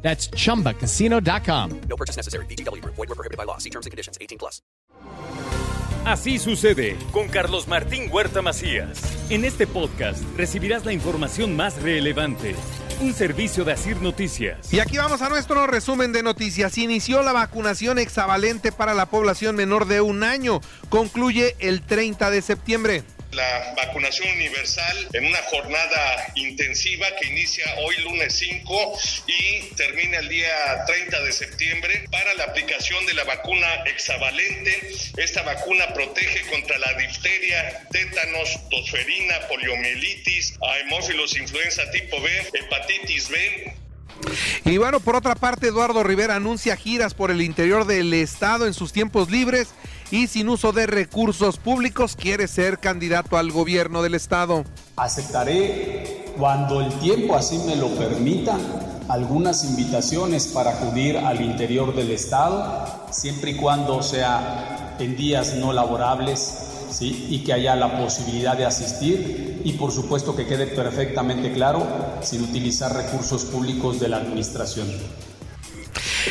That's chumbacasino.com. No purchase necessary. BGW. Void were prohibited by law. See terms and conditions. 18 plus. Así sucede con Carlos Martín Huerta Macías. En este podcast recibirás la información más relevante. Un servicio de Asir Noticias. Y aquí vamos a nuestro resumen de noticias. Inició la vacunación hexavalente para la población menor de un año. Concluye el 30 de septiembre la vacunación universal en una jornada intensiva que inicia hoy lunes 5 y termina el día 30 de septiembre para la aplicación de la vacuna hexavalente. Esta vacuna protege contra la difteria, tétanos, tosferina, poliomielitis, hemófilos influenza tipo B, hepatitis B, y bueno, por otra parte, Eduardo Rivera anuncia giras por el interior del estado en sus tiempos libres y sin uso de recursos públicos quiere ser candidato al gobierno del estado. Aceptaré cuando el tiempo así me lo permita algunas invitaciones para acudir al interior del estado, siempre y cuando sea en días no laborables ¿sí? y que haya la posibilidad de asistir y por supuesto que quede perfectamente claro sin utilizar recursos públicos de la administración.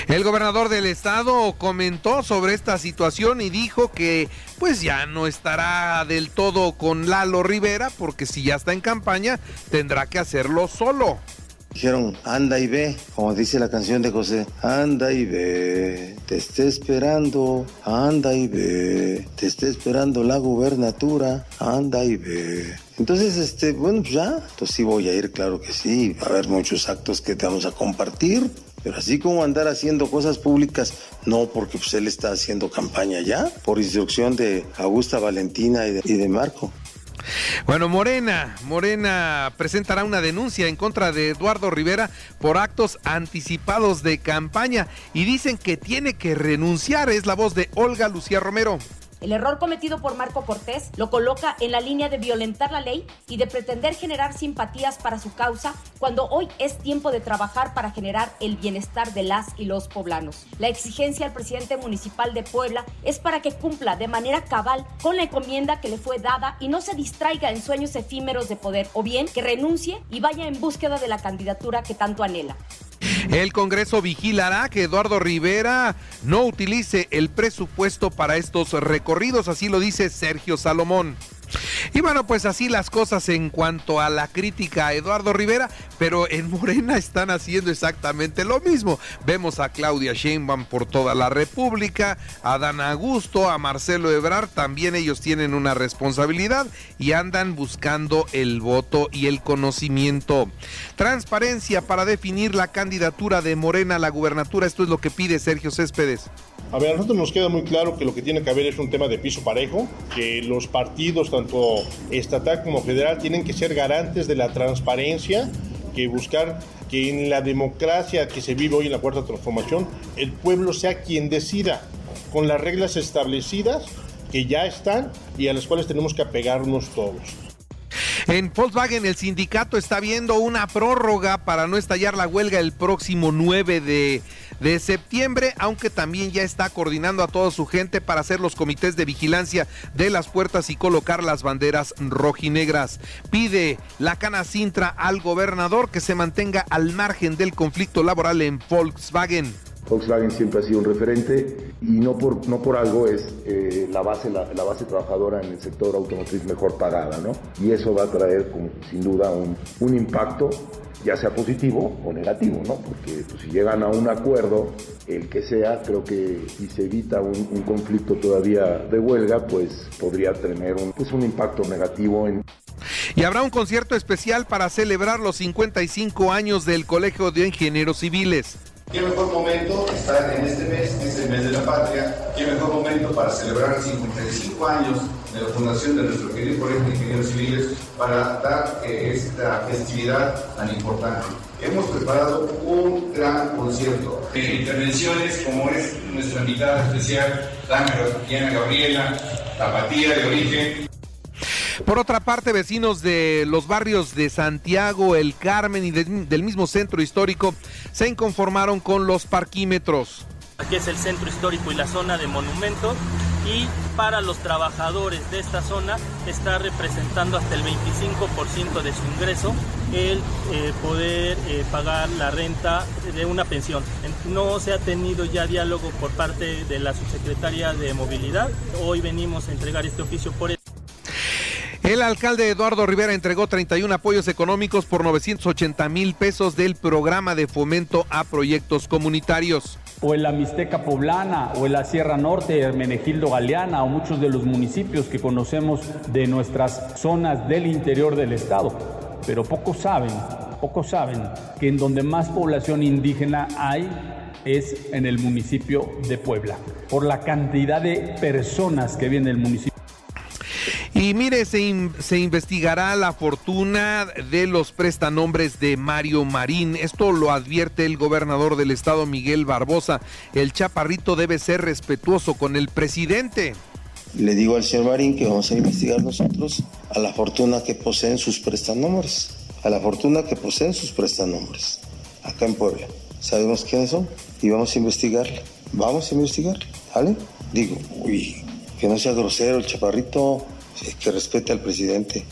El gobernador del estado comentó sobre esta situación y dijo que pues ya no estará del todo con Lalo Rivera porque si ya está en campaña tendrá que hacerlo solo. Dijeron, anda y ve, como dice la canción de José, anda y ve, te esté esperando, anda y ve, te esté esperando la gubernatura, anda y ve. Entonces, este, bueno, pues ya, entonces sí voy a ir, claro que sí, va a haber muchos actos que te vamos a compartir, pero así como andar haciendo cosas públicas, no, porque pues él está haciendo campaña ya, por instrucción de Augusta Valentina y de Marco. Bueno, Morena, Morena presentará una denuncia en contra de Eduardo Rivera por actos anticipados de campaña y dicen que tiene que renunciar. Es la voz de Olga Lucía Romero. El error cometido por Marco Cortés lo coloca en la línea de violentar la ley y de pretender generar simpatías para su causa cuando hoy es tiempo de trabajar para generar el bienestar de las y los poblanos. La exigencia al presidente municipal de Puebla es para que cumpla de manera cabal con la encomienda que le fue dada y no se distraiga en sueños efímeros de poder o bien que renuncie y vaya en búsqueda de la candidatura que tanto anhela. El Congreso vigilará que Eduardo Rivera no utilice el presupuesto para estos recorridos, así lo dice Sergio Salomón. Y bueno, pues así las cosas en cuanto a la crítica a Eduardo Rivera, pero en Morena están haciendo exactamente lo mismo. Vemos a Claudia Sheinbaum por toda la República, a Dan Augusto, a Marcelo Ebrard, también ellos tienen una responsabilidad y andan buscando el voto y el conocimiento. Transparencia para definir la candidatura de Morena a la gubernatura, esto es lo que pide Sergio Céspedes. A ver, a nosotros nos queda muy claro que lo que tiene que haber es un tema de piso parejo, que los partidos, tanto estatal como federal, tienen que ser garantes de la transparencia, que buscar que en la democracia que se vive hoy en la cuarta transformación, el pueblo sea quien decida con las reglas establecidas que ya están y a las cuales tenemos que apegarnos todos. En Volkswagen el sindicato está viendo una prórroga para no estallar la huelga el próximo 9 de, de septiembre, aunque también ya está coordinando a toda su gente para hacer los comités de vigilancia de las puertas y colocar las banderas rojinegras. Pide la Cana Sintra al gobernador que se mantenga al margen del conflicto laboral en Volkswagen. Volkswagen siempre ha sido un referente y no por, no por algo es eh, la, base, la, base trabajadora en el sector automotriz mejor pagada, ¿no? Y eso va a traer sin duda un, un, impacto, ya sea positivo o negativo, ¿no? Porque pues, si llegan a un acuerdo, el que sea, creo que si se evita un, un conflicto todavía de huelga, pues podría tener un, pues, un impacto negativo en... Y habrá un concierto especial para celebrar los 55 años del Colegio de Ingenieros Civiles. ¿Qué mejor momento estar en este mes, que es el mes de la patria? ¿Qué mejor momento para celebrar 55 años de la fundación de nuestro querido Colegio de Ingenieros Civiles para dar eh, esta festividad tan importante? Hemos preparado un gran concierto. intervenciones como es nuestra invitada especial, Diana Gabriela, Tapatía de origen. Por otra parte, vecinos de los barrios de Santiago, El Carmen y de- del mismo centro histórico se inconformaron con los parquímetros. Aquí es el centro histórico y la zona de monumentos y para los trabajadores de esta zona está representando hasta el 25% de su ingreso el eh, poder eh, pagar la renta de una pensión. En- No se ha tenido ya diálogo por parte de la subsecretaria de movilidad. Hoy venimos a entregar este oficio por el El alcalde Eduardo Rivera entregó 31 apoyos económicos por 980 mil pesos del programa de fomento a proyectos comunitarios. o en la Mixteca Poblana, o en la Sierra Norte, Hermenegildo Galeana, o muchos de los municipios que conocemos de nuestras zonas del interior del estado. Pero pocos saben, pocos saben que en donde más población indígena hay es en el municipio de Puebla, por la cantidad de personas que viven en el municipio. Y mire, se, se investigará la fortuna de los prestanombres de Mario Marín. Esto lo advierte el gobernador del estado, Miguel Barbosa. El chaparrito debe ser respetuoso con el presidente. Le digo al señor Marín que vamos a investigar nosotros a la fortuna que poseen sus prestanombres, a la fortuna que poseen sus prestanombres, acá en Puebla. Sabemos quiénes son y vamos a investigarle. Vamos a investigarle, ¿vale? Digo, uy, que no sea grosero el chaparrito, que respete al presidente.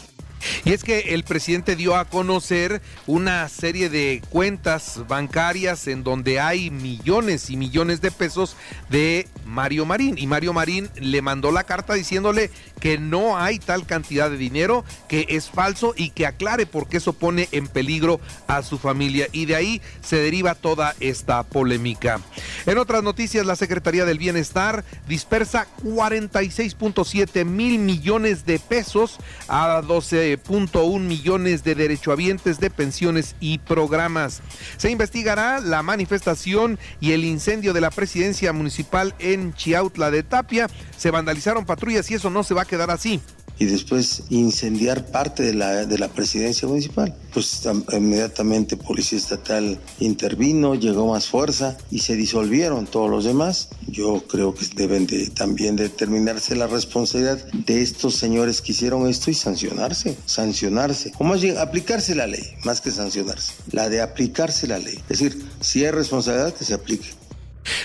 Y es que el presidente dio a conocer una serie de cuentas bancarias en donde hay millones y millones de pesos de Mario Marín. Y Mario Marín le mandó la carta diciéndole que no hay tal cantidad de dinero, que es falso y que aclare por qué eso pone en peligro a su familia. Y de ahí se deriva toda esta polémica. En otras noticias, la Secretaría del Bienestar dispersa 46.7 mil millones de pesos a 12.1 millones de derechohabientes de pensiones y programas. Se investigará la manifestación y el incendio de la presidencia municipal en Chiautla de Tapia. Se vandalizaron patrullas y eso no se va a quedar así. y después incendiar parte de la, de la presidencia municipal. Pues am- inmediatamente Policía Estatal intervino, llegó más fuerza y se disolvieron todos los demás. Yo creo que deben de también determinarse la responsabilidad de estos señores que hicieron esto y sancionarse, sancionarse. O más bien, aplicarse la ley, más que sancionarse. La de aplicarse la ley. Es decir, si hay responsabilidad, que se aplique.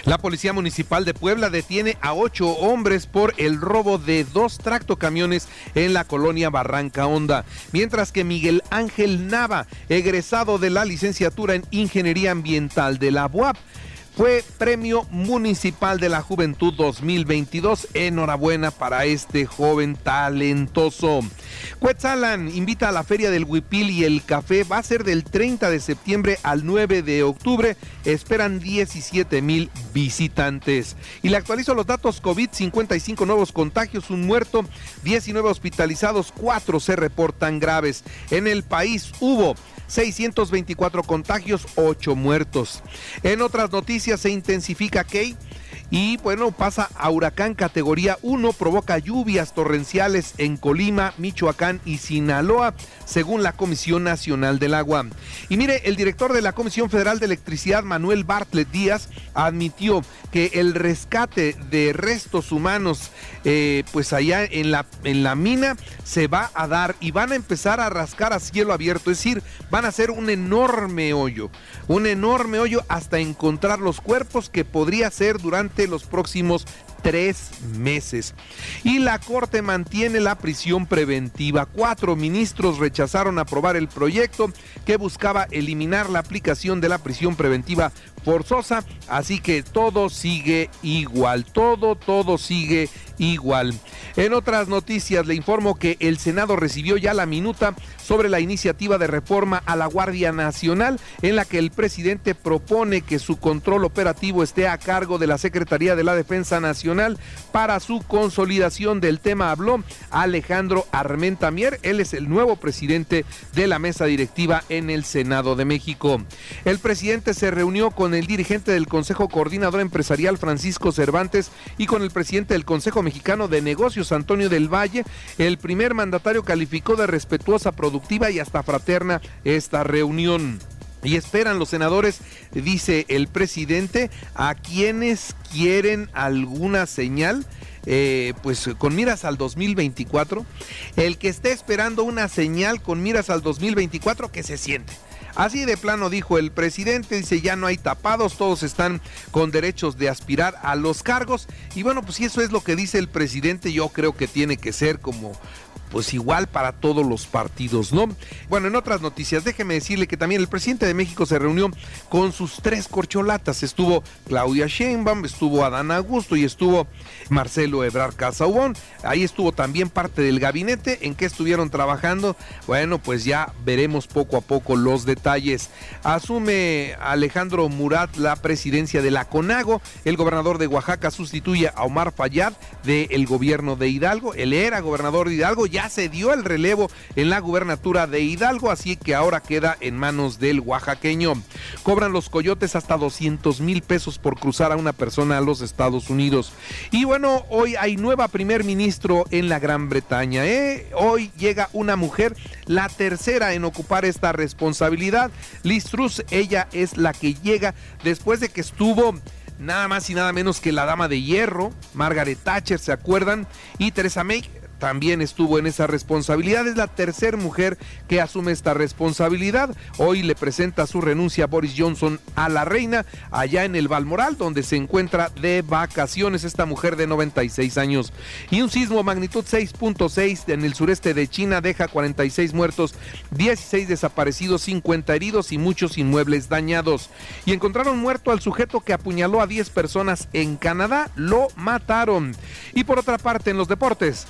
La Policía Municipal de Puebla detiene a ocho hombres por el robo de dos tractocamiones en la colonia Barranca Honda, mientras que Miguel Ángel Nava, egresado de la licenciatura en Ingeniería Ambiental de la UAP, fue Premio Municipal de la Juventud 2022. Enhorabuena para este joven talentoso. Cuetzalan invita a la Feria del Huipil y el Café. Va a ser del 30 de septiembre al 9 de octubre. Esperan 17 mil visitantes. Y le actualizo los datos COVID, 55 nuevos contagios, un muerto, 19 hospitalizados, 4 se reportan graves. En el país hubo 624 contagios, 8 muertos. En otras noticias se intensifica Key. Y bueno, pasa a huracán categoría 1, provoca lluvias torrenciales en Colima, Michoacán y Sinaloa, según la Comisión Nacional del Agua. Y mire, el director de la Comisión Federal de Electricidad, Manuel Bartlett Díaz, admitió que el rescate de restos humanos, eh, pues allá en la, en la mina, se va a dar y van a empezar a rascar a cielo abierto, es decir, van a hacer un enorme hoyo, un enorme hoyo hasta encontrar los cuerpos que podría ser durante los próximos tres meses. Y la Corte mantiene la prisión preventiva. Cuatro ministros rechazaron aprobar el proyecto que buscaba eliminar la aplicación de la prisión preventiva forzosa, así que todo sigue igual, todo, todo sigue igual. En otras noticias le informo que el Senado recibió ya la minuta sobre la iniciativa de reforma a la Guardia Nacional en la que el presidente propone que su control operativo esté a cargo de la Secretaría de la Defensa Nacional para su consolidación del tema habló Alejandro Armenta Mier, él es el nuevo presidente de la mesa directiva en el Senado de México. El presidente se reunió con el dirigente del Consejo Coordinador Empresarial Francisco Cervantes y con el presidente del Consejo Mexicano de Negocios Antonio del Valle. El primer mandatario calificó de respetuosa, productiva y hasta fraterna esta reunión. Y esperan los senadores, dice el presidente, a quienes quieren alguna señal, eh, pues con miras al 2024. El que esté esperando una señal con miras al 2024, que se siente. Así de plano dijo el presidente, dice ya no hay tapados, todos están con derechos de aspirar a los cargos. Y bueno, pues si eso es lo que dice el presidente, yo creo que tiene que ser como pues igual para todos los partidos, ¿no? Bueno, en otras noticias, déjeme decirle que también el presidente de México se reunió con sus tres corcholatas. Estuvo Claudia Sheinbaum, estuvo Adán Augusto y estuvo Marcelo Ebrard Casaubon. Ahí estuvo también parte del gabinete en que estuvieron trabajando. Bueno, pues ya veremos poco a poco los detalles. Asume Alejandro Murat la presidencia de la CONAGO. El gobernador de Oaxaca sustituye a Omar Fayad del gobierno de Hidalgo. Él era gobernador de Hidalgo, se dio el relevo en la gubernatura de Hidalgo, así que ahora queda en manos del oaxaqueño. Cobran los coyotes hasta 200 mil pesos por cruzar a una persona a los Estados Unidos. Y bueno, hoy hay nueva primer ministro en la Gran Bretaña. ¿eh? Hoy llega una mujer, la tercera en ocupar esta responsabilidad. Liz Truss, ella es la que llega después de que estuvo nada más y nada menos que la dama de hierro, Margaret Thatcher, ¿se acuerdan? Y Teresa May también estuvo en esa responsabilidad. Es la tercera mujer que asume esta responsabilidad. Hoy le presenta su renuncia a Boris Johnson a la reina allá en el Balmoral, donde se encuentra de vacaciones esta mujer de 96 años. Y un sismo magnitud 6.6 en el sureste de China deja 46 muertos, 16 desaparecidos, 50 heridos y muchos inmuebles dañados. Y encontraron muerto al sujeto que apuñaló a 10 personas en Canadá. Lo mataron. Y por otra parte, en los deportes.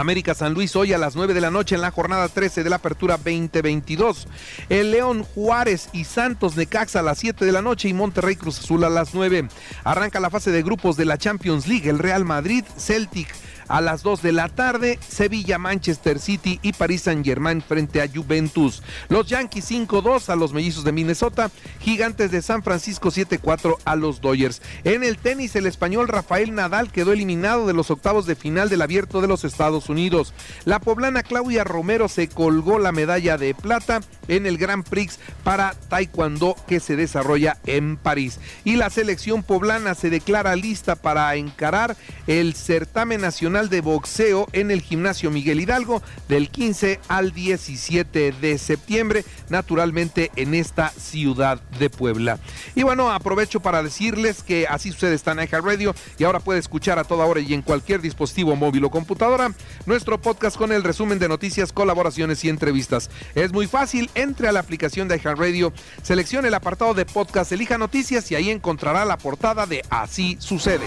América San Luis hoy a las 9 de la noche en la jornada 13 de la Apertura 2022. El León Juárez y Santos Necaxa a las 7 de la noche y Monterrey Cruz Azul a las 9. Arranca la fase de grupos de la Champions League. El Real Madrid, Celtic a las 2 de la tarde, Sevilla, Manchester City y París Saint Germain frente a Juventus. Los Yankees 5-2 a los mellizos de Minnesota, Gigantes de San Francisco 7-4 a los Dodgers. En el tenis, el español Rafael Nadal quedó eliminado de los octavos de final del abierto de los Estados Unidos. La poblana Claudia Romero se colgó la medalla de plata en el Grand Prix para Taekwondo que se desarrolla en París. Y la selección poblana se declara lista para encarar el certamen de Boxeo en el Gimnasio Miguel Hidalgo del 15 al 17 de septiembre, naturalmente en esta ciudad de Puebla. Y bueno, aprovecho para decirles que así sucede está en Radio y ahora puede escuchar a toda hora y en cualquier dispositivo móvil o computadora nuestro podcast con el resumen de noticias, colaboraciones y entrevistas. Es muy fácil, entre a la aplicación de Radio, seleccione el apartado de podcast, elija noticias y ahí encontrará la portada de Así sucede.